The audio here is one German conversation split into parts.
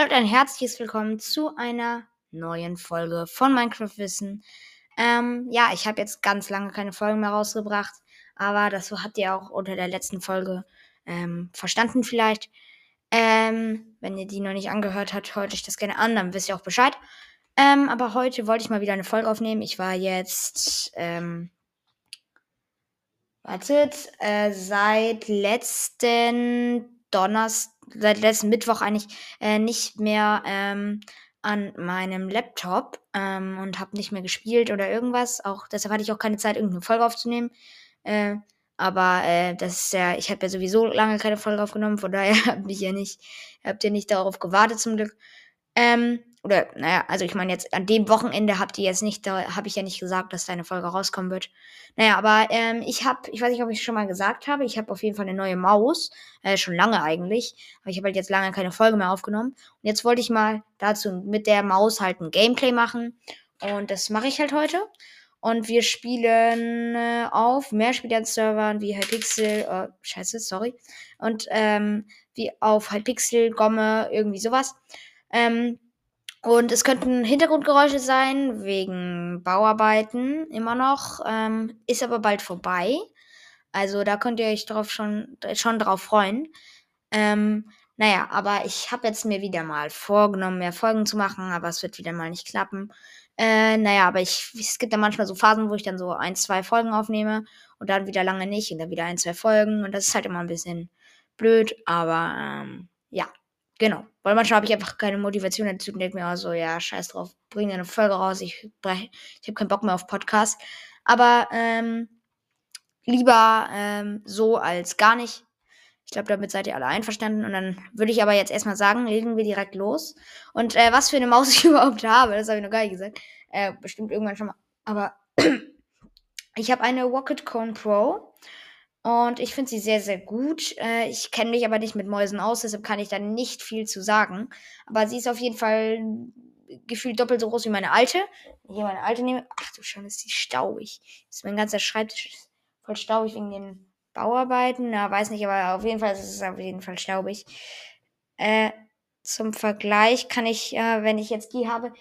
Hallo und ein herzliches Willkommen zu einer neuen Folge von Minecraft Wissen. Ähm, ja, ich habe jetzt ganz lange keine Folgen mehr rausgebracht, aber das habt ihr auch unter der letzten Folge ähm, verstanden vielleicht. Ähm, wenn ihr die noch nicht angehört habt, hört euch das gerne an, dann wisst ihr auch Bescheid. Ähm, aber heute wollte ich mal wieder eine Folge aufnehmen. Ich war jetzt, ähm, wartet, äh, seit letzten Donnerstag seit letzten Mittwoch eigentlich äh, nicht mehr ähm, an meinem Laptop ähm, und habe nicht mehr gespielt oder irgendwas. Auch deshalb hatte ich auch keine Zeit, irgendeine Folge aufzunehmen. Äh, aber äh, das ist ja, ich habe ja sowieso lange keine Folge aufgenommen, von daher habt mich ja nicht, habt ihr nicht darauf gewartet zum Glück. Ähm, oder, naja, also ich meine jetzt, an dem Wochenende habt ihr jetzt nicht, da habe ich ja nicht gesagt, dass deine Folge rauskommen wird. Naja, aber ähm, ich habe, ich weiß nicht, ob ich schon mal gesagt habe, ich habe auf jeden Fall eine neue Maus. Äh, schon lange eigentlich. Aber ich habe halt jetzt lange keine Folge mehr aufgenommen. Und jetzt wollte ich mal dazu mit der Maus halt ein Gameplay machen. Und das mache ich halt heute. Und wir spielen äh, auf Mehrspieler-Servern wie Hypixel, äh, scheiße, sorry. Und ähm, wie auf Hypixel, Gomme, irgendwie sowas. Ähm, und es könnten Hintergrundgeräusche sein, wegen Bauarbeiten immer noch. Ähm, ist aber bald vorbei. Also da könnt ihr euch drauf schon, schon drauf freuen. Ähm, naja, aber ich habe jetzt mir wieder mal vorgenommen, mehr Folgen zu machen, aber es wird wieder mal nicht klappen. Äh, naja, aber ich, es gibt ja manchmal so Phasen, wo ich dann so ein, zwei Folgen aufnehme und dann wieder lange nicht und dann wieder ein, zwei Folgen. Und das ist halt immer ein bisschen blöd, aber ähm, ja. Genau. Weil manchmal habe ich einfach keine Motivation dazu und denke mir auch so, ja, scheiß drauf, bring eine Folge raus, ich, ich habe keinen Bock mehr auf Podcast. Aber ähm, lieber ähm, so als gar nicht. Ich glaube, damit seid ihr alle einverstanden. Und dann würde ich aber jetzt erstmal sagen, legen wir direkt los. Und äh, was für eine Maus ich überhaupt habe, das habe ich noch gar nicht gesagt. Äh, bestimmt irgendwann schon mal. Aber ich habe eine Rocket Cone Pro. Und ich finde sie sehr, sehr gut. Äh, ich kenne mich aber nicht mit Mäusen aus, deshalb kann ich da nicht viel zu sagen. Aber sie ist auf jeden Fall gefühlt doppelt so groß wie meine alte. Wenn ich hier meine alte nehme. Ach du schon, ist die staubig. Ist mein ganzer Schreibtisch voll staubig wegen den Bauarbeiten. Na, weiß nicht, aber auf jeden Fall ist es auf jeden Fall staubig. Äh, zum Vergleich kann ich, äh, wenn ich jetzt die habe,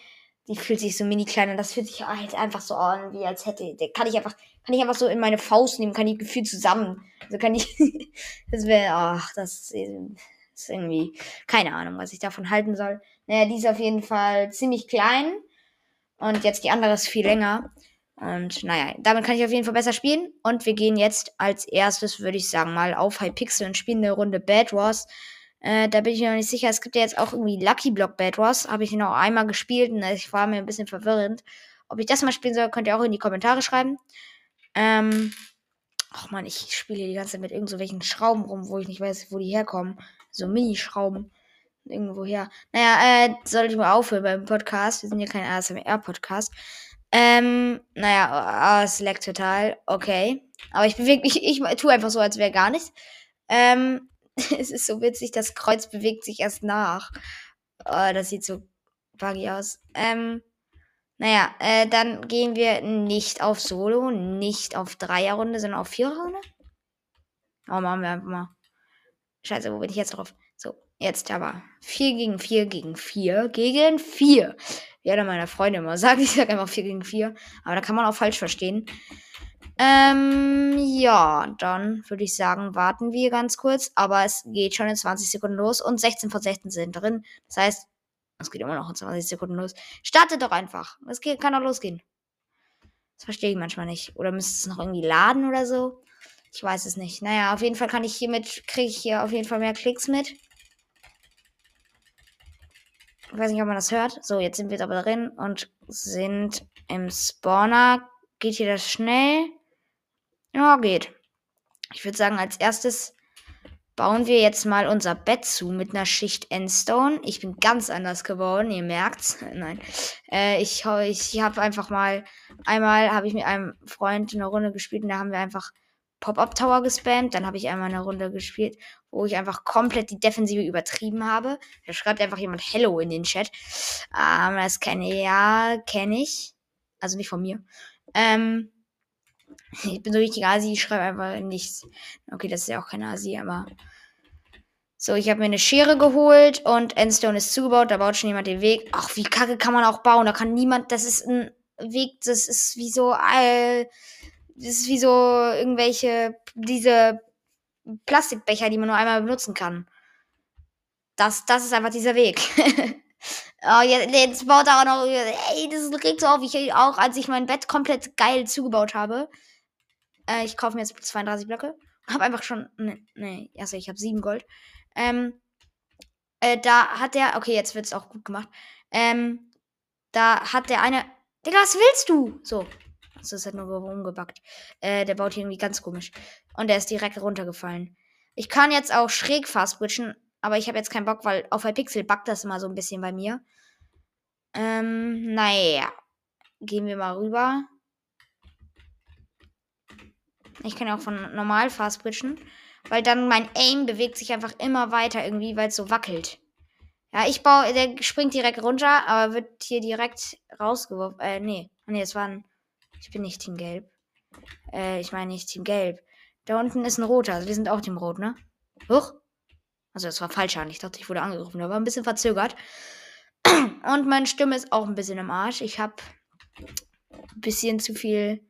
die fühlt sich so mini klein und das fühlt sich halt einfach so an, wie als hätte, kann ich einfach, kann ich einfach so in meine Faust nehmen, kann die gefühlt zusammen. Also kann ich, das wäre, ach, das ist irgendwie, keine Ahnung, was ich davon halten soll. Naja, die ist auf jeden Fall ziemlich klein und jetzt die andere ist viel länger. Und naja, damit kann ich auf jeden Fall besser spielen. Und wir gehen jetzt als erstes, würde ich sagen, mal auf Hypixel und spielen eine Runde Bad Wars. Äh, da bin ich mir noch nicht sicher. Es gibt ja jetzt auch irgendwie Lucky Block Bad Wars. Habe ich noch einmal gespielt und ich war mir ein bisschen verwirrend. Ob ich das mal spielen soll, könnt ihr auch in die Kommentare schreiben. Ähm. Ach man, ich spiele die ganze Zeit mit irgendwelchen so Schrauben rum, wo ich nicht weiß, wo die herkommen. So Mini-Schrauben. Irgendwo her. Naja, äh, sollte ich mal aufhören beim Podcast. Wir sind ja kein ASMR-Podcast. Ähm, naja, es leckt total. Okay. Aber ich bewege mich, ich, ich tue einfach so, als wäre gar nichts. Ähm, es ist so witzig, das Kreuz bewegt sich erst nach. Oh, das sieht so buggy aus. Ähm, naja, äh, dann gehen wir nicht auf Solo, nicht auf Dreierrunde, sondern auf Viererrunde. Oh, machen wir einfach mal. Scheiße, wo bin ich jetzt drauf? So, jetzt aber. 4 gegen 4 gegen 4 gegen 4. Wie einer meiner Freunde immer sagt, ich sage einfach 4 gegen 4. Aber da kann man auch falsch verstehen. Ähm, ja, dann würde ich sagen, warten wir ganz kurz. Aber es geht schon in 20 Sekunden los und 16 von 16 sind drin. Das heißt, es geht immer noch in 20 Sekunden los. Startet doch einfach. Es geht, kann doch losgehen. Das verstehe ich manchmal nicht. Oder müsste es noch irgendwie laden oder so? Ich weiß es nicht. Naja, auf jeden Fall kann ich hiermit, kriege ich hier auf jeden Fall mehr Klicks mit. Ich weiß nicht, ob man das hört. So, jetzt sind wir aber drin und sind im Spawner. Geht hier das schnell? Ja, geht. Ich würde sagen, als erstes bauen wir jetzt mal unser Bett zu mit einer Schicht Endstone. Ich bin ganz anders geworden, ihr merkt's. Nein. Äh, ich ich habe einfach mal, einmal habe ich mit einem Freund eine Runde gespielt und da haben wir einfach Pop-Up Tower gespammt. Dann habe ich einmal eine Runde gespielt, wo ich einfach komplett die Defensive übertrieben habe. Da schreibt einfach jemand Hello in den Chat. Ähm, das kenne ich, ja, kenne ich. Also nicht von mir. Ähm, ich bin so richtig Asi, ich schreibe einfach nichts. Okay, das ist ja auch kein Asi, aber. So, ich habe mir eine Schere geholt und Endstone ist zugebaut. Da baut schon jemand den Weg. Ach, wie kacke kann man auch bauen? Da kann niemand. Das ist ein Weg, das ist wie so. Äh, das ist wie so irgendwelche. Diese Plastikbecher, die man nur einmal benutzen kann. Das, das ist einfach dieser Weg. oh, jetzt, jetzt baut er auch noch. Ey, das regt so auf. Ich auch, als ich mein Bett komplett geil zugebaut habe. Äh, ich kaufe mir jetzt 32 Blöcke. Hab einfach schon. Nee, nee also ich habe 7 Gold. Ähm, äh, da hat der, okay, jetzt wird es auch gut gemacht. Ähm, da hat der eine, Digga, was willst du? So. Das ist halt nur rumgebackt. Äh, der baut hier irgendwie ganz komisch. Und der ist direkt runtergefallen. Ich kann jetzt auch schräg fast bridgen, aber ich habe jetzt keinen Bock, weil auf Pixel backt das immer so ein bisschen bei mir. Ähm, naja. Gehen wir mal rüber. Ich kann auch von normal fast bridgen. Weil dann mein Aim bewegt sich einfach immer weiter irgendwie, weil es so wackelt. Ja, ich baue, der springt direkt runter, aber wird hier direkt rausgeworfen. Äh, nee. Nee, es war ein. Ich bin nicht Team Gelb. Äh, ich meine nicht Team Gelb. Da unten ist ein roter. Also wir sind auch Team Rot, ne? Huch. Also das war falsch an. Ich dachte, ich wurde angegriffen. Da war ein bisschen verzögert. Und meine Stimme ist auch ein bisschen im Arsch. Ich habe ein bisschen zu viel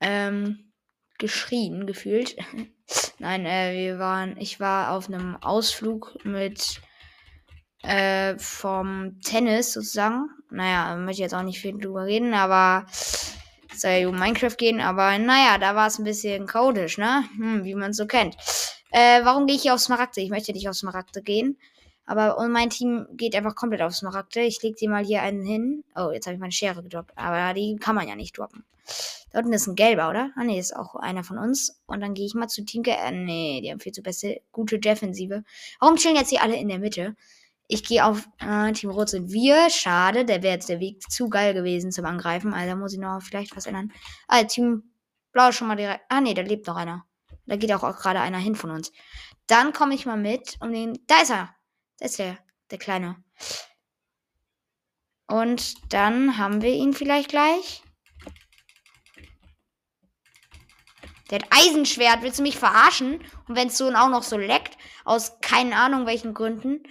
ähm, geschrien, gefühlt. Nein, äh, wir waren, ich war auf einem Ausflug mit äh, vom Tennis sozusagen. Naja, möchte ich jetzt auch nicht viel drüber reden, aber soll ja um Minecraft gehen, aber naja, da war es ein bisschen chaotisch, ne? Hm, wie man es so kennt. Äh, warum gehe ich hier auf Smaragde? Ich möchte nicht auf Smaragde gehen. Aber und mein Team geht einfach komplett auf Smaragde. Ich leg dir mal hier einen hin. Oh, jetzt habe ich meine Schere gedroppt. Aber die kann man ja nicht droppen. Da unten ist ein gelber, oder? Ah, nee, ist auch einer von uns. Und dann gehe ich mal zu Team Ge äh, Nee, die haben viel zu beste, gute Defensive. Warum chillen jetzt hier alle in der Mitte? Ich gehe auf äh, Team Rot sind wir. Schade, der wäre jetzt der Weg zu geil gewesen zum Angreifen. Also muss ich noch vielleicht was ändern. Ah, Team Blau schon mal direkt. Ah, nee, da lebt noch einer. Da geht auch, auch gerade einer hin von uns. Dann komme ich mal mit um den. Da ist er. Da ist der, der Kleine. Und dann haben wir ihn vielleicht gleich. Der hat Eisenschwert. Willst du mich verarschen? Und wenn es so auch noch so leckt, aus keine Ahnung welchen Gründen.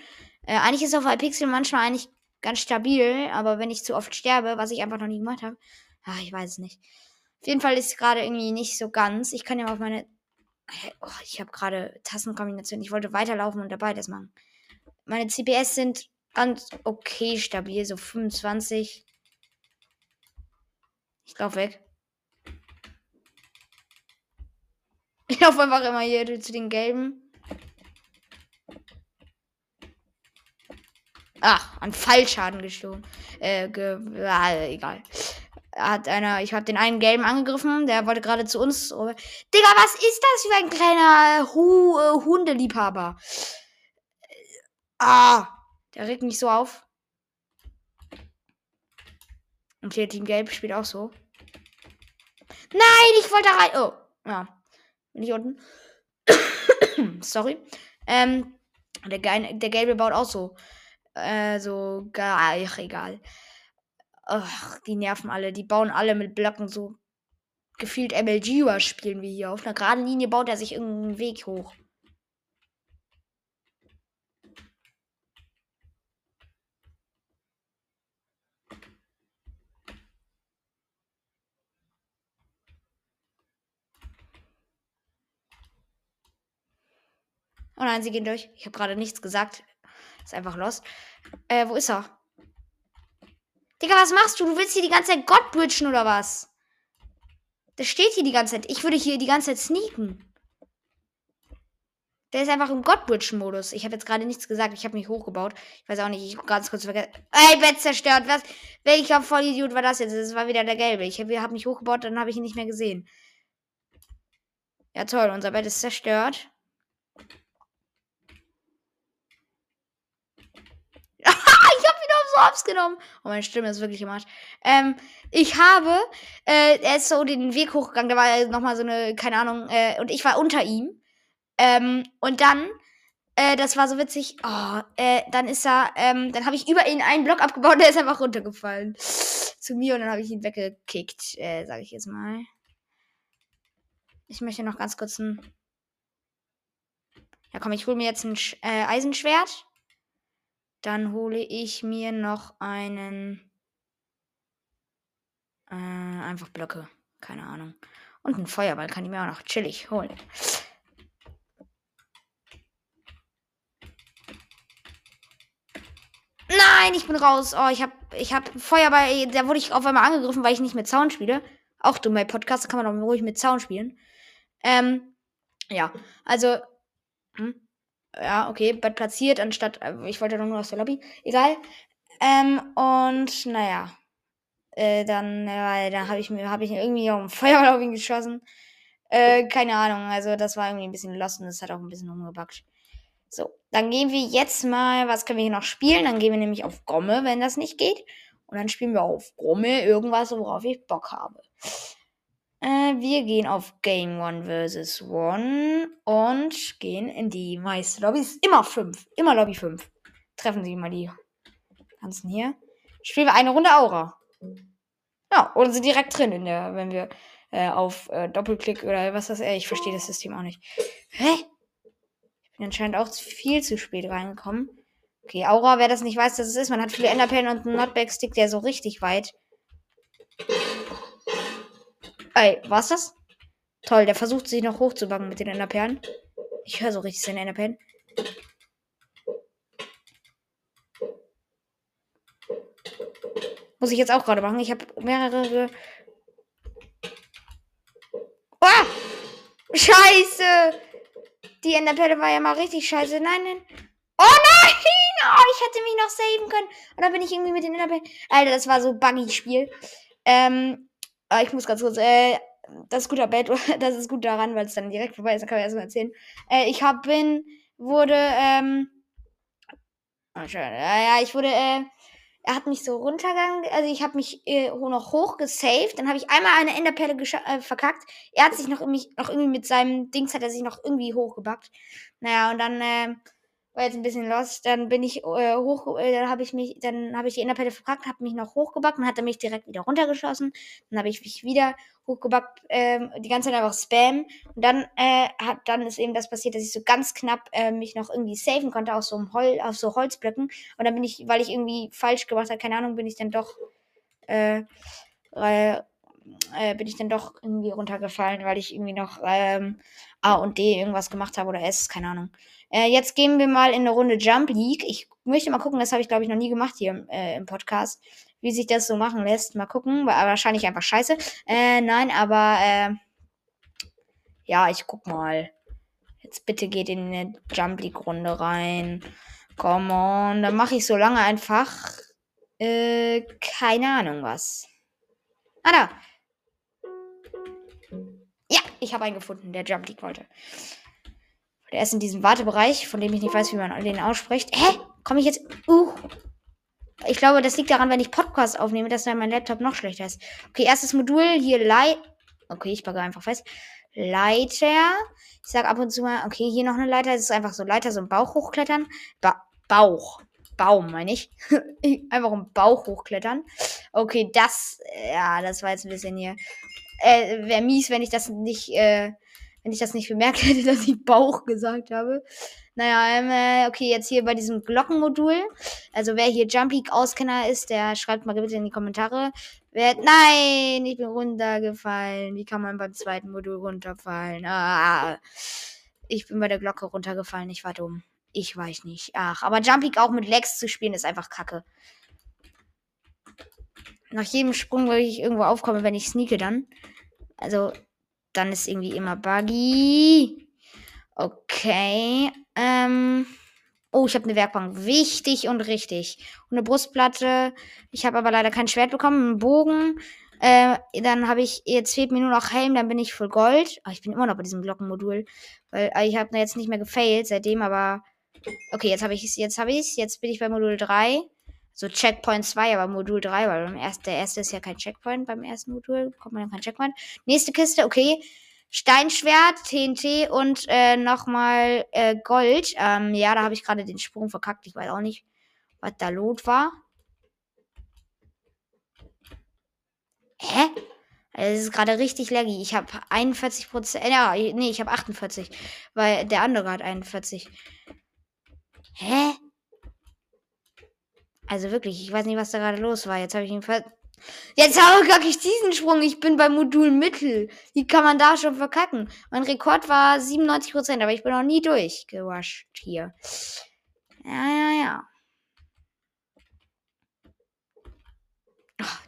Äh, eigentlich ist auf Hypixel manchmal eigentlich ganz stabil, aber wenn ich zu oft sterbe, was ich einfach noch nie gemacht habe, ach, ich weiß es nicht. Auf jeden Fall ist es gerade irgendwie nicht so ganz. Ich kann ja mal auf meine. Oh, ich habe gerade Tassenkombination. Ich wollte weiterlaufen und dabei das machen. Meine CPS sind ganz okay stabil, so 25. Ich lauf weg. Laufe einfach immer hier zu den gelben. Ach, an Fallschaden gestohlen. Äh, ge äh, egal. Hat einer, ich habe den einen gelben angegriffen, der wollte gerade zu uns. Digga, was ist das für ein kleiner Hu äh, Hundeliebhaber? Ah, der regt mich so auf. Und hier Team Gelb spielt auch so. Nein, ich wollte rein. Oh, ja. Bin ich unten? Sorry. Ähm, der, der Gelbe baut auch so. Äh, so, ach, egal. Ach, die nerven alle. Die bauen alle mit Blöcken so. Gefühlt MLG spielen wir hier. Auf einer geraden Linie baut er sich irgendeinen Weg hoch. Oh nein, sie gehen durch. Ich habe gerade nichts gesagt. Ist einfach los. Äh, wo ist er? Digga, was machst du? Du willst hier die ganze Zeit Gott bridgen oder was? Der steht hier die ganze Zeit. Ich würde hier die ganze Zeit sneaken. Der ist einfach im Godbridge-Modus. Ich habe jetzt gerade nichts gesagt. Ich habe mich hochgebaut. Ich weiß auch nicht. Ich habe ganz kurz vergessen. Ey, Bett zerstört. Was? Welcher Vollidiot war das jetzt? Das war wieder der Gelbe. Ich habe hab mich hochgebaut, dann habe ich ihn nicht mehr gesehen. Ja, toll. Unser Bett ist zerstört. so hops genommen. Oh, meine Stimme ist wirklich im Arsch. Ähm, ich habe, äh, er ist so den Weg hochgegangen, da war nochmal so eine, keine Ahnung, äh, und ich war unter ihm. Ähm, und dann, äh, das war so witzig, oh, äh, dann ist er, ähm, dann habe ich über ihn einen Block abgebaut und der ist einfach runtergefallen. Zu mir und dann habe ich ihn weggekickt, äh, sage ich jetzt mal. Ich möchte noch ganz kurz ein. Ja, komm, ich hole mir jetzt ein Sch äh, Eisenschwert. Dann hole ich mir noch einen. Äh, einfach Blöcke. Keine Ahnung. Und ein Feuerball kann ich mir auch noch chillig holen. Nein, ich bin raus. Oh, ich hab, ich hab Feuerball. Da wurde ich auf einmal angegriffen, weil ich nicht mit Zaun spiele. Auch dumm bei Podcasts kann man auch ruhig mit Zaun spielen. Ähm, ja, also. Hm, ja, okay, Bett platziert, anstatt. Äh, ich wollte doch nur aus der Lobby. Egal. Ähm, und naja. Äh, dann, äh, dann habe ich mir, habe ich irgendwie auf den Feuerball geschossen. Äh, keine Ahnung. Also, das war irgendwie ein bisschen lost und das hat auch ein bisschen umgebackt. So, dann gehen wir jetzt mal, was können wir hier noch spielen? Dann gehen wir nämlich auf Gomme, wenn das nicht geht. Und dann spielen wir auf Gomme irgendwas, worauf ich Bock habe. Äh, wir gehen auf Game One vs. One und gehen in die meiste Lobbys. Immer fünf. Immer Lobby 5. Treffen Sie mal die ganzen hier. Spielen wir eine Runde Aura. Ja, oder sind direkt drin, in der, wenn wir äh, auf äh, Doppelklick oder was das ist. Ich verstehe das System auch nicht. Hä? Ich bin anscheinend auch viel zu spät reingekommen. Okay, Aura, wer das nicht weiß, dass es ist, man hat viele Enderperlen und einen Notback-Stick, der so richtig weit. Ey, was das? Toll, der versucht sich noch hochzubacken mit den Enderperlen. Ich höre so richtig seine Enderperlen. Muss ich jetzt auch gerade machen. Ich habe mehrere. Oh! Scheiße! Die Enderperle war ja mal richtig scheiße. Nein, nein. Oh nein! Oh, ich hätte mich noch saven können. Und dann bin ich irgendwie mit den Enderperlen. Alter, das war so buggy-Spiel. Ähm, ich muss ganz kurz, äh, das ist guter Bett, das ist gut daran, weil es dann direkt vorbei ist, da kann ich erstmal erzählen. Äh, ich hab, bin, wurde, ähm, oh, schön, ja, ich wurde, äh, er hat mich so runtergegangen, also ich habe mich äh, noch hoch gesaved, dann habe ich einmal eine Enderperle äh, verkackt. Er hat sich noch irgendwie, noch irgendwie mit seinem Dings hat er sich noch irgendwie hochgebackt. Naja, und dann äh, war jetzt ein bisschen lost. Dann bin ich äh, hoch, äh, dann habe ich mich, dann habe ich die Enderperle verkackt, habe mich noch hochgebackt und hat mich direkt wieder runtergeschossen. Dann habe ich mich wieder hochgebackt, ähm, die ganze Zeit einfach Spam. Und dann äh, hat, dann ist eben das passiert, dass ich so ganz knapp äh, mich noch irgendwie safen konnte auf so einem Hol auf so Holzblöcken. Und dann bin ich, weil ich irgendwie falsch gemacht habe, keine Ahnung, bin ich dann doch äh, äh, äh, bin ich dann doch irgendwie runtergefallen, weil ich irgendwie noch ähm, A und D irgendwas gemacht habe oder S, keine Ahnung. Äh, jetzt gehen wir mal in eine Runde Jump League. Ich möchte mal gucken, das habe ich glaube ich noch nie gemacht hier äh, im Podcast, wie sich das so machen lässt. Mal gucken, war wahrscheinlich einfach scheiße. Äh, nein, aber äh, ja, ich guck mal. Jetzt bitte geht in eine Jump League Runde rein. Come on, dann mache ich so lange einfach äh, keine Ahnung was. Ah da. Ja, ich habe einen gefunden, der Jump League wollte. Der ist in diesem Wartebereich, von dem ich nicht weiß, wie man den ausspricht. Hä? Komme ich jetzt. Uh. Ich glaube, das liegt daran, wenn ich Podcast aufnehme, dass dann mein Laptop noch schlechter ist. Okay, erstes Modul hier Leit. Okay, ich packe einfach fest. Leiter. Ich sage ab und zu mal, okay, hier noch eine Leiter. Es ist einfach so Leiter, so ein Bauch hochklettern. Ba Bauch. Baum, meine ich. einfach einen Bauch hochklettern. Okay, das. Ja, das war jetzt ein bisschen hier. Äh, Wäre mies, wenn ich das nicht. Äh, wenn ich das nicht bemerkt hätte, dass ich Bauch gesagt habe. Naja, ähm, äh, okay, jetzt hier bei diesem Glockenmodul. Also wer hier Jump League Auskenner ist, der schreibt mal bitte in die Kommentare. Wer, nein, ich bin runtergefallen. Wie kann man beim zweiten Modul runterfallen? Ah, ich bin bei der Glocke runtergefallen. Ich war dumm. Ich weiß nicht. Ach, aber Jump League auch mit Legs zu spielen ist einfach kacke. Nach jedem Sprung, wo ich irgendwo aufkomme, wenn ich sneake dann. Also, dann ist irgendwie immer Buggy. Okay. Ähm. Oh, ich habe eine Werkbank. Wichtig und richtig. Und eine Brustplatte. Ich habe aber leider kein Schwert bekommen. Einen Bogen. Äh, dann habe ich, jetzt fehlt mir nur noch Helm, dann bin ich voll Gold. Oh, ich bin immer noch bei diesem Glockenmodul. Weil äh, ich habe jetzt nicht mehr gefailt seitdem, aber. Okay, jetzt habe ich es, jetzt habe ich es. Jetzt bin ich bei Modul 3. So Checkpoint 2, aber Modul 3, weil beim ersten, der erste ist ja kein Checkpoint, beim ersten Modul kommt man dann kein Checkpoint. Nächste Kiste, okay. Steinschwert, TNT und äh, nochmal äh, Gold. Ähm, ja, da habe ich gerade den Sprung verkackt. Ich weiß auch nicht, was da Lot war. Hä? Es ist gerade richtig laggy. Ich habe 41 Prozent. Ja, nee, ich habe 48. Weil der andere hat 41. Hä? Also wirklich, ich weiß nicht, was da gerade los war. Jetzt habe ich ihn ver Jetzt habe ich diesen Sprung. Ich bin beim Modul Mittel. Wie kann man da schon verkacken? Mein Rekord war 97%, aber ich bin noch nie durchgewascht hier. Ja, ja, ja.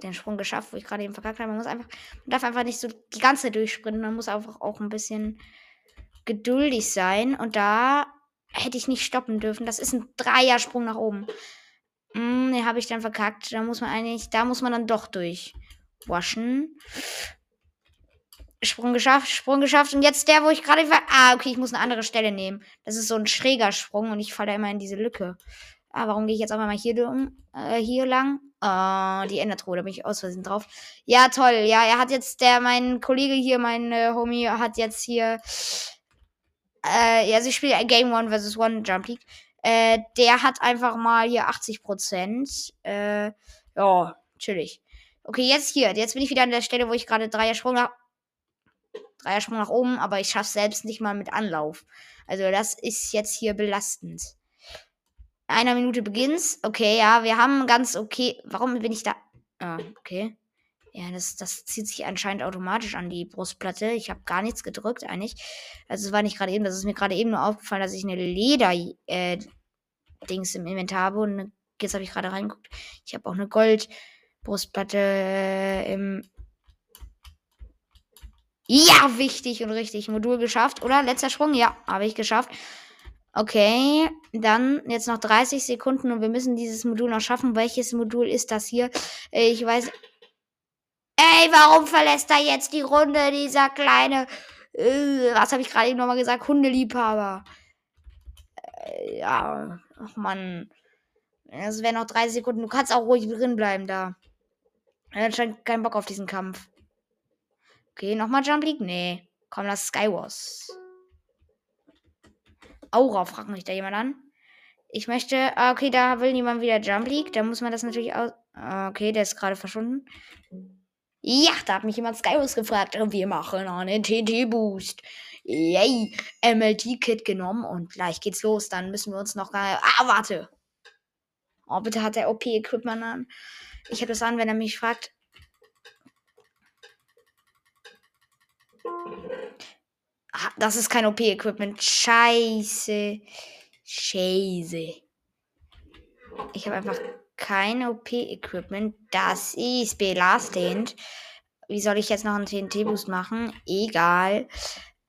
Den Sprung geschafft, wo ich gerade eben verkackt habe. Man muss einfach, man darf einfach nicht so die ganze Zeit durchsprinten. Man muss einfach auch ein bisschen geduldig sein. Und da hätte ich nicht stoppen dürfen. Das ist ein Dreiersprung nach oben. Hm, den habe ich dann verkackt. Da muss man eigentlich, da muss man dann doch durchwaschen. Sprung geschafft, Sprung geschafft. Und jetzt der, wo ich gerade war. Ah, okay, ich muss eine andere Stelle nehmen. Das ist so ein schräger Sprung und ich falle immer in diese Lücke. Ah, warum gehe ich jetzt auch mal hier, um, äh, hier lang? Oh, die Endertruhe, da bin ich aus Versehen drauf. Ja, toll. Ja, er hat jetzt, der, mein Kollege hier, mein äh, Homie, hat jetzt hier. Äh, ja, sie spielt Game One vs. One Jump League. Äh, der hat einfach mal hier 80 Prozent. Äh, ja, chillig. Okay, jetzt hier. Jetzt bin ich wieder an der Stelle, wo ich gerade Dreiersprung nach. Dreiersprung nach oben, aber ich schaffe selbst nicht mal mit Anlauf. Also das ist jetzt hier belastend. Einer Minute beginnt's. Okay, ja, wir haben ganz okay. Warum bin ich da? Ah, okay. Ja, das, das zieht sich anscheinend automatisch an die Brustplatte. Ich habe gar nichts gedrückt eigentlich. Also es war nicht gerade eben, das ist mir gerade eben nur aufgefallen, dass ich eine Leder äh, im Inventar habe. Und jetzt habe ich gerade reingeguckt. Ich habe auch eine Goldbrustplatte äh, im. Ja, wichtig und richtig. Modul geschafft, oder? Letzter Sprung? Ja, habe ich geschafft. Okay, dann jetzt noch 30 Sekunden und wir müssen dieses Modul noch schaffen. Welches Modul ist das hier? Ich weiß. Ey, warum verlässt er jetzt die Runde, dieser kleine. Äh, was habe ich gerade eben nochmal gesagt? Hundeliebhaber. Äh, ja, ach man. Es wären noch 30 Sekunden. Du kannst auch ruhig drin bleiben da. Er hat scheint keinen Bock auf diesen Kampf. Okay, nochmal Jump League? Nee. Komm, lass Skywars. Aura, fragt mich da jemand an. Ich möchte. Ah, okay, da will niemand wieder Jump League. Da muss man das natürlich aus. Ah, okay, der ist gerade verschwunden. Ja, da hat mich jemand Skywars gefragt. Wir machen einen TT-Boost. Yay. MLT-Kit genommen und gleich geht's los. Dann müssen wir uns noch. Ah, warte. Oh, bitte hat der OP-Equipment an. Ich habe das an, wenn er mich fragt. Ah, das ist kein OP-Equipment. Scheiße. Scheiße. Ich habe einfach kein OP-Equipment. Das ist belastend. Wie soll ich jetzt noch einen TNT-Boost machen? Egal.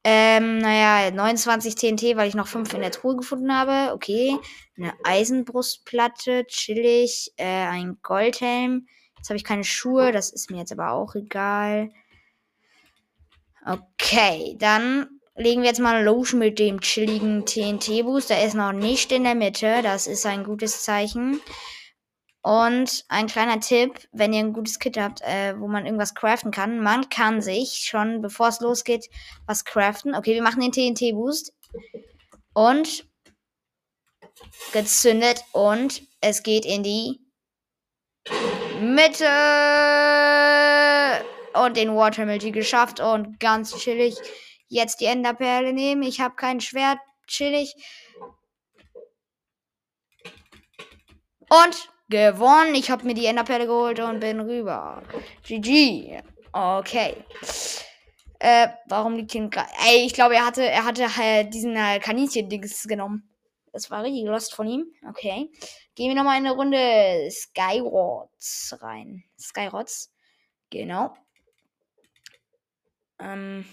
Ähm, naja, 29 TNT, weil ich noch 5 in der Truhe gefunden habe. Okay. Eine Eisenbrustplatte, chillig. Äh, ein Goldhelm. Jetzt habe ich keine Schuhe, das ist mir jetzt aber auch egal. Okay, dann legen wir jetzt mal los mit dem chilligen TNT-Boost. Der ist noch nicht in der Mitte. Das ist ein gutes Zeichen. Und ein kleiner Tipp, wenn ihr ein gutes Kit habt, äh, wo man irgendwas craften kann. Man kann sich schon, bevor es losgeht, was craften. Okay, wir machen den TNT-Boost. Und gezündet. Und es geht in die Mitte. Und den Watermelty geschafft. Und ganz chillig jetzt die Enderperle nehmen. Ich habe kein Schwert. Chillig. Und gewonnen. Ich habe mir die Enderperle geholt und bin rüber. GG. Okay. Äh, warum liegt hier ein Gra Ey, ich glaube, er hatte, er hatte halt diesen äh, Kaninchen-Dings genommen. Das war richtig lost von ihm. Okay. Gehen wir nochmal in eine Runde Skyrods rein. Skyrods. Genau. Ähm,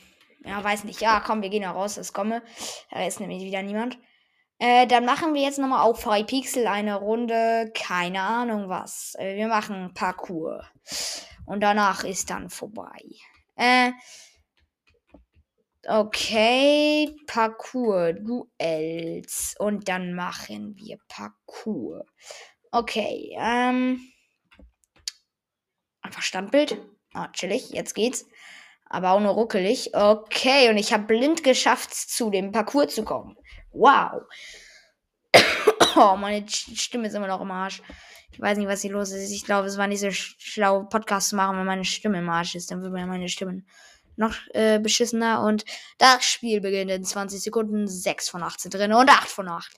ja, weiß nicht. Ja, komm, wir gehen da raus, das komme. Da ist nämlich wieder niemand. Äh, dann machen wir jetzt nochmal auf Frei Pixel eine Runde. Keine Ahnung was. Äh, wir machen Parcours. Und danach ist dann vorbei. Äh, okay. Parcours. Duells. Und dann machen wir Parcours. Okay. Ähm. Einfach Standbild. Ah, chillig. Jetzt geht's. Aber auch nur ruckelig. Okay. Und ich habe blind geschafft, zu dem Parcours zu kommen. Wow. oh, meine Stimme ist immer noch im Arsch. Ich weiß nicht, was hier los ist. Ich glaube, es war nicht so schlau, Podcast zu machen, wenn meine Stimme im Arsch ist. Dann würde man meine Stimme noch äh, beschissener. Und das Spiel beginnt in 20 Sekunden. 6 von 18 drin und 8 von 8.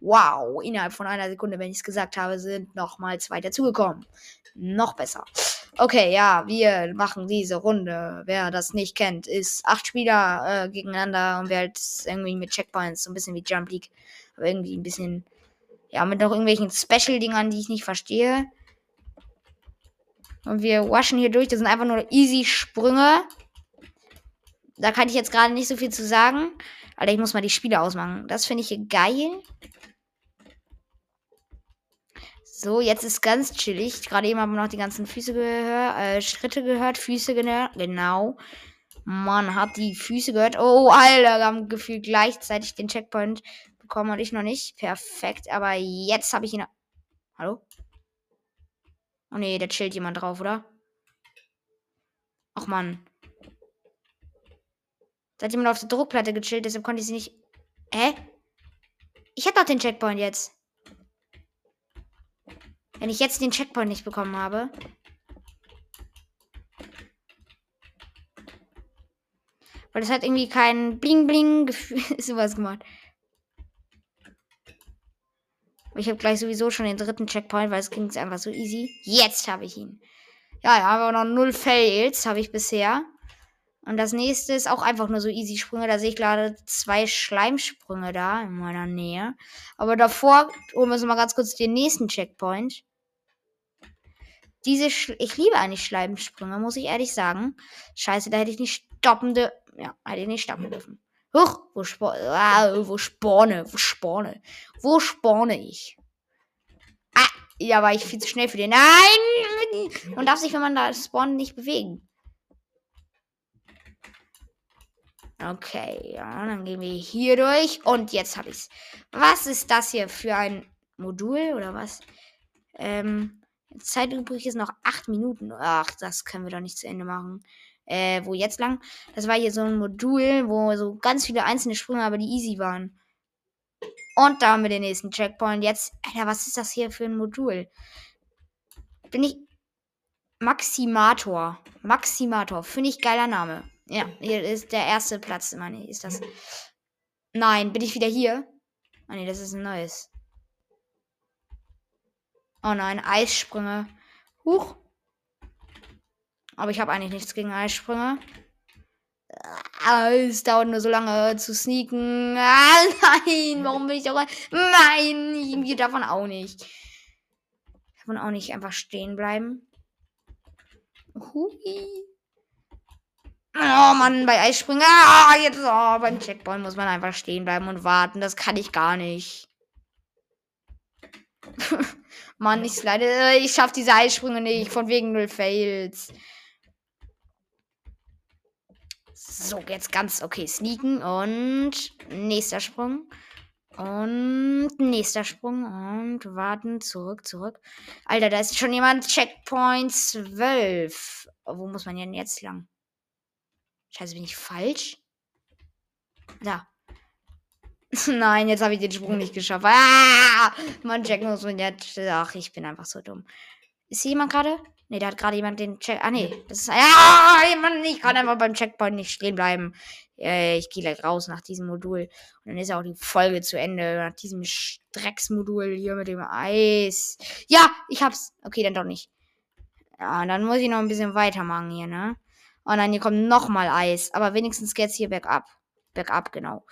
Wow, innerhalb von einer Sekunde, wenn ich es gesagt habe, sind nochmal zwei dazugekommen. Noch besser. Okay, ja, wir machen diese Runde. Wer das nicht kennt, ist acht Spieler äh, gegeneinander und wer halt irgendwie mit Checkpoints, so ein bisschen wie Jump League, aber irgendwie ein bisschen, ja, mit noch irgendwelchen Special-Dingern, die ich nicht verstehe. Und wir waschen hier durch. Das sind einfach nur easy Sprünge. Da kann ich jetzt gerade nicht so viel zu sagen. Alter, ich muss mal die Spiele ausmachen. Das finde ich hier geil. So, jetzt ist ganz chillig. Gerade eben haben wir noch die ganzen Füße gehört, äh, Schritte gehört, Füße gehört. Genau. Man hat die Füße gehört. Oh, Alter, wir haben gefühlt gleichzeitig den Checkpoint bekommen und ich noch nicht. Perfekt. Aber jetzt habe ich ihn. Hallo? Oh nee, da chillt jemand drauf, oder? Ach man. Da hat jemand auf der Druckplatte gechillt, deshalb konnte ich sie nicht. Hä? Ich hab doch den Checkpoint jetzt. Wenn ich jetzt den Checkpoint nicht bekommen habe. Weil das hat irgendwie kein Bling-Bling-Gefühl. sowas gemacht. Ich habe gleich sowieso schon den dritten Checkpoint, weil es ging einfach so easy. Jetzt habe ich ihn. Ja, ja, aber noch null Fails habe ich bisher. Und das nächste ist auch einfach nur so easy Sprünge. Da sehe ich gerade zwei Schleimsprünge da in meiner Nähe. Aber davor holen wir uns mal ganz kurz den nächsten Checkpoint. Diese, Sch ich liebe eigentlich Schleimsprünge, muss ich ehrlich sagen. Scheiße, da hätte ich nicht stoppende, ja, hätte ich nicht stoppen dürfen. Huch, wo, spo ah, wo spawne, wo spawne, wo spawne ich? Ah, ja, war ich viel zu schnell für den. Nein! Man darf sich, wenn man da spawnt, nicht bewegen. Okay, ja, dann gehen wir hier durch. Und jetzt habe ich's. Was ist das hier für ein Modul oder was? Ähm, Zeit übrig ist noch 8 Minuten. Ach, das können wir doch nicht zu Ende machen. Äh, wo jetzt lang? Das war hier so ein Modul, wo so ganz viele einzelne Sprünge, aber die easy waren. Und da haben wir den nächsten Checkpoint. Jetzt, Alter, was ist das hier für ein Modul? Bin ich. Maximator. Maximator. Finde ich geiler Name. Ja, hier ist der erste Platz, meine ist das. Nein, bin ich wieder hier? Ah, nee, das ist ein neues. Oh nein, Eissprünge. Huch. Aber ich habe eigentlich nichts gegen Eissprünge. Ah, es dauert nur so lange zu sneaken. Ah, nein, warum will ich doch. Nein, ich davon auch nicht. Davon auch nicht einfach stehen bleiben. Hui. Oh Mann, bei Eissprüngen. Ah, jetzt oh, beim Checkpoint muss man einfach stehen bleiben und warten. Das kann ich gar nicht. Mann, ich leider. Ich schaff diese Eissprünge nicht. Von wegen null Fails. So, jetzt ganz okay. Sneaken und nächster Sprung. Und nächster Sprung. Und warten. Zurück, zurück. Alter, da ist schon jemand. Checkpoint 12. Wo muss man denn jetzt lang? Scheiße, bin ich falsch? Da. Nein, jetzt habe ich den Sprung nicht geschafft. Ah! Mann, Jack muss man jetzt. Ach, ich bin einfach so dumm. Ist hier jemand gerade? Ne, da hat gerade jemand den Check. Ah, nee. Das ist. Ah, ich kann einfach beim Checkpoint nicht stehen bleiben. Äh, ich gehe gleich raus nach diesem Modul. Und dann ist auch die Folge zu Ende. Nach diesem Strecksmodul hier mit dem Eis. Ja, ich hab's. Okay, dann doch nicht. Ja, dann muss ich noch ein bisschen weitermachen hier, ne? Oh nein, hier kommt nochmal Eis. Aber wenigstens geht's hier bergab. Bergab, genau.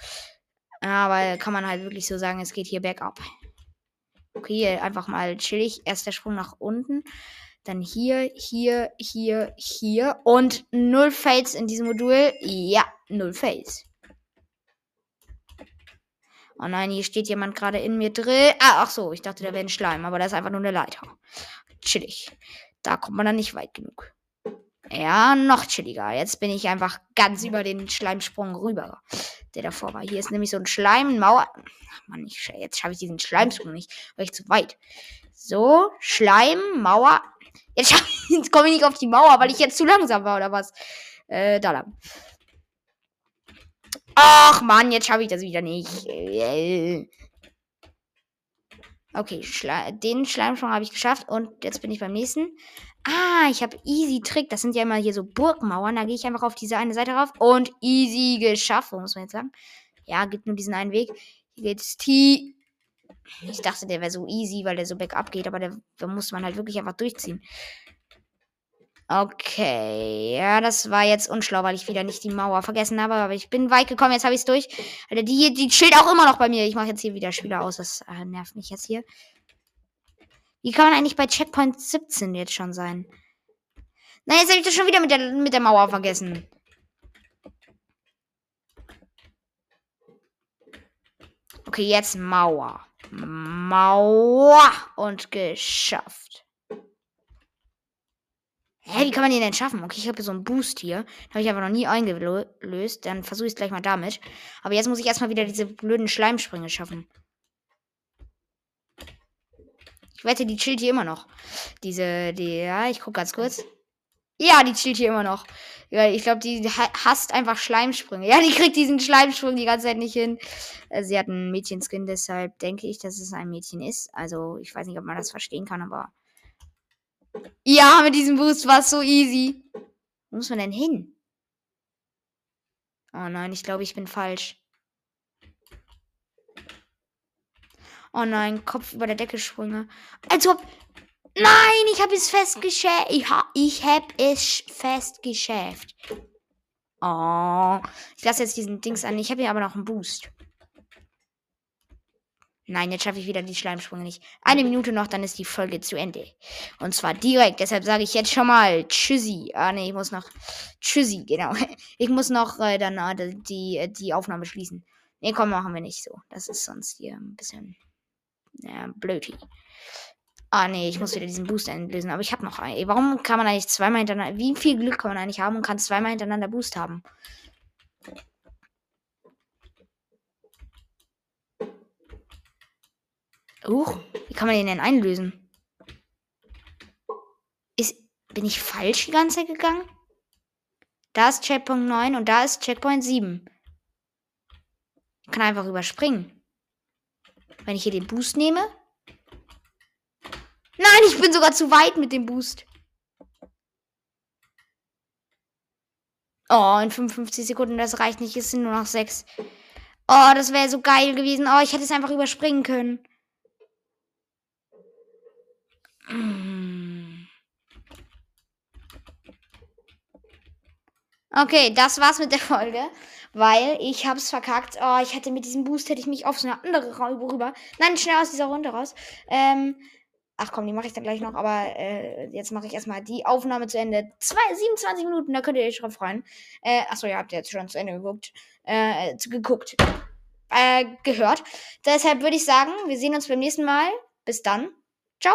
Aber kann man halt wirklich so sagen, es geht hier bergab. Okay, einfach mal chillig. Erster Sprung nach unten. Dann hier, hier, hier, hier. Und null Fails in diesem Modul. Ja, null Fails. Oh nein, hier steht jemand gerade in mir drin. Ah, ach so, ich dachte, da wäre ein Schleim, aber da ist einfach nur eine Leiter. Chillig. Da kommt man dann nicht weit genug. Ja, noch chilliger. Jetzt bin ich einfach ganz über den Schleimsprung rüber, der davor war. Hier ist nämlich so ein Schleimmauer. Mann, ich, jetzt schaffe ich diesen Schleimsprung nicht, weil ich zu weit. So, Schleimmauer. Jetzt, jetzt komme ich nicht auf die Mauer, weil ich jetzt zu langsam war, oder was? Äh, da lang. Ach Mann, jetzt schaffe ich das wieder nicht. Okay, Schla den Schleimsprung habe ich geschafft und jetzt bin ich beim nächsten. Ah, ich habe easy Trick. Das sind ja immer hier so Burgmauern. Da gehe ich einfach auf diese eine Seite rauf und easy geschafft, muss man jetzt sagen. Ja, gibt nur diesen einen Weg. Hier geht's T. Ich dachte, der wäre so easy, weil der so bergab geht, aber da muss man halt wirklich einfach durchziehen. Okay, ja, das war jetzt unschlau, weil ich wieder nicht die Mauer vergessen habe, aber ich bin weit gekommen, jetzt habe ich es durch. Alter, die, die chillt auch immer noch bei mir. Ich mache jetzt hier wieder Spieler aus, das äh, nervt mich jetzt hier. Wie kann man eigentlich bei Checkpoint 17 jetzt schon sein? Na, jetzt habe ich das schon wieder mit der, mit der Mauer vergessen. Okay, jetzt Mauer. Mauer und geschafft. Hä, wie kann man den denn schaffen? Okay, ich habe so einen Boost hier. Den habe ich aber noch nie eingelöst. Dann versuche ich es gleich mal damit. Aber jetzt muss ich erstmal wieder diese blöden Schleimsprünge schaffen. Ich wette, die chillt hier immer noch. Diese, die, ja, ich gucke ganz kurz. Ja, die chillt hier immer noch. Ja, ich glaube, die hasst einfach Schleimsprünge. Ja, die kriegt diesen Schleimsprung die ganze Zeit nicht hin. Äh, sie hat einen Mädchenskin, deshalb denke ich, dass es ein Mädchen ist. Also, ich weiß nicht, ob man das verstehen kann, aber ja, mit diesem Boost war es so easy. Wo muss man denn hin? Oh nein, ich glaube, ich bin falsch. Oh nein, Kopf über der Decke sprünge. Also, nein, ich habe es festgeschäft. Ich, ha ich habe es festgeschäft. Oh, ich lasse jetzt diesen Dings an. Ich habe hier aber noch einen Boost. Nein, jetzt schaffe ich wieder die Schleimsprünge nicht. Eine Minute noch, dann ist die Folge zu Ende. Und zwar direkt. Deshalb sage ich jetzt schon mal Tschüssi. Ah, nee, ich muss noch. Tschüssi, genau. Ich muss noch äh, dann äh, die, die Aufnahme schließen. Nee, komm, machen wir nicht so. Das ist sonst hier ein bisschen. Ja, blöd. Ah, nee, ich muss wieder diesen Boost einlösen. Aber ich habe noch einen. Warum kann man eigentlich zweimal hintereinander. Wie viel Glück kann man eigentlich haben und kann zweimal hintereinander Boost haben? Huch, wie kann man den denn einlösen? Ist, bin ich falsch die ganze Zeit gegangen? Da ist Checkpoint 9 und da ist Checkpoint 7. Ich kann einfach überspringen. Wenn ich hier den Boost nehme. Nein, ich bin sogar zu weit mit dem Boost. Oh, in 55 Sekunden, das reicht nicht. Es sind nur noch 6. Oh, das wäre so geil gewesen. Oh, ich hätte es einfach überspringen können. Okay, das war's mit der Folge, weil ich hab's verkackt. Oh, ich hätte mit diesem Boost hätte ich mich auf so eine andere Raube rüber. Nein, schnell aus dieser Runde raus. Ähm, ach komm, die mache ich dann gleich noch, aber äh, jetzt mache ich erstmal die Aufnahme zu Ende. Zwei, 27 Minuten, da könnt ihr euch drauf freuen. Äh, achso, ihr habt jetzt schon zu Ende geguckt. Äh, geguckt. Äh, gehört. Deshalb würde ich sagen, wir sehen uns beim nächsten Mal. Bis dann. Ciao.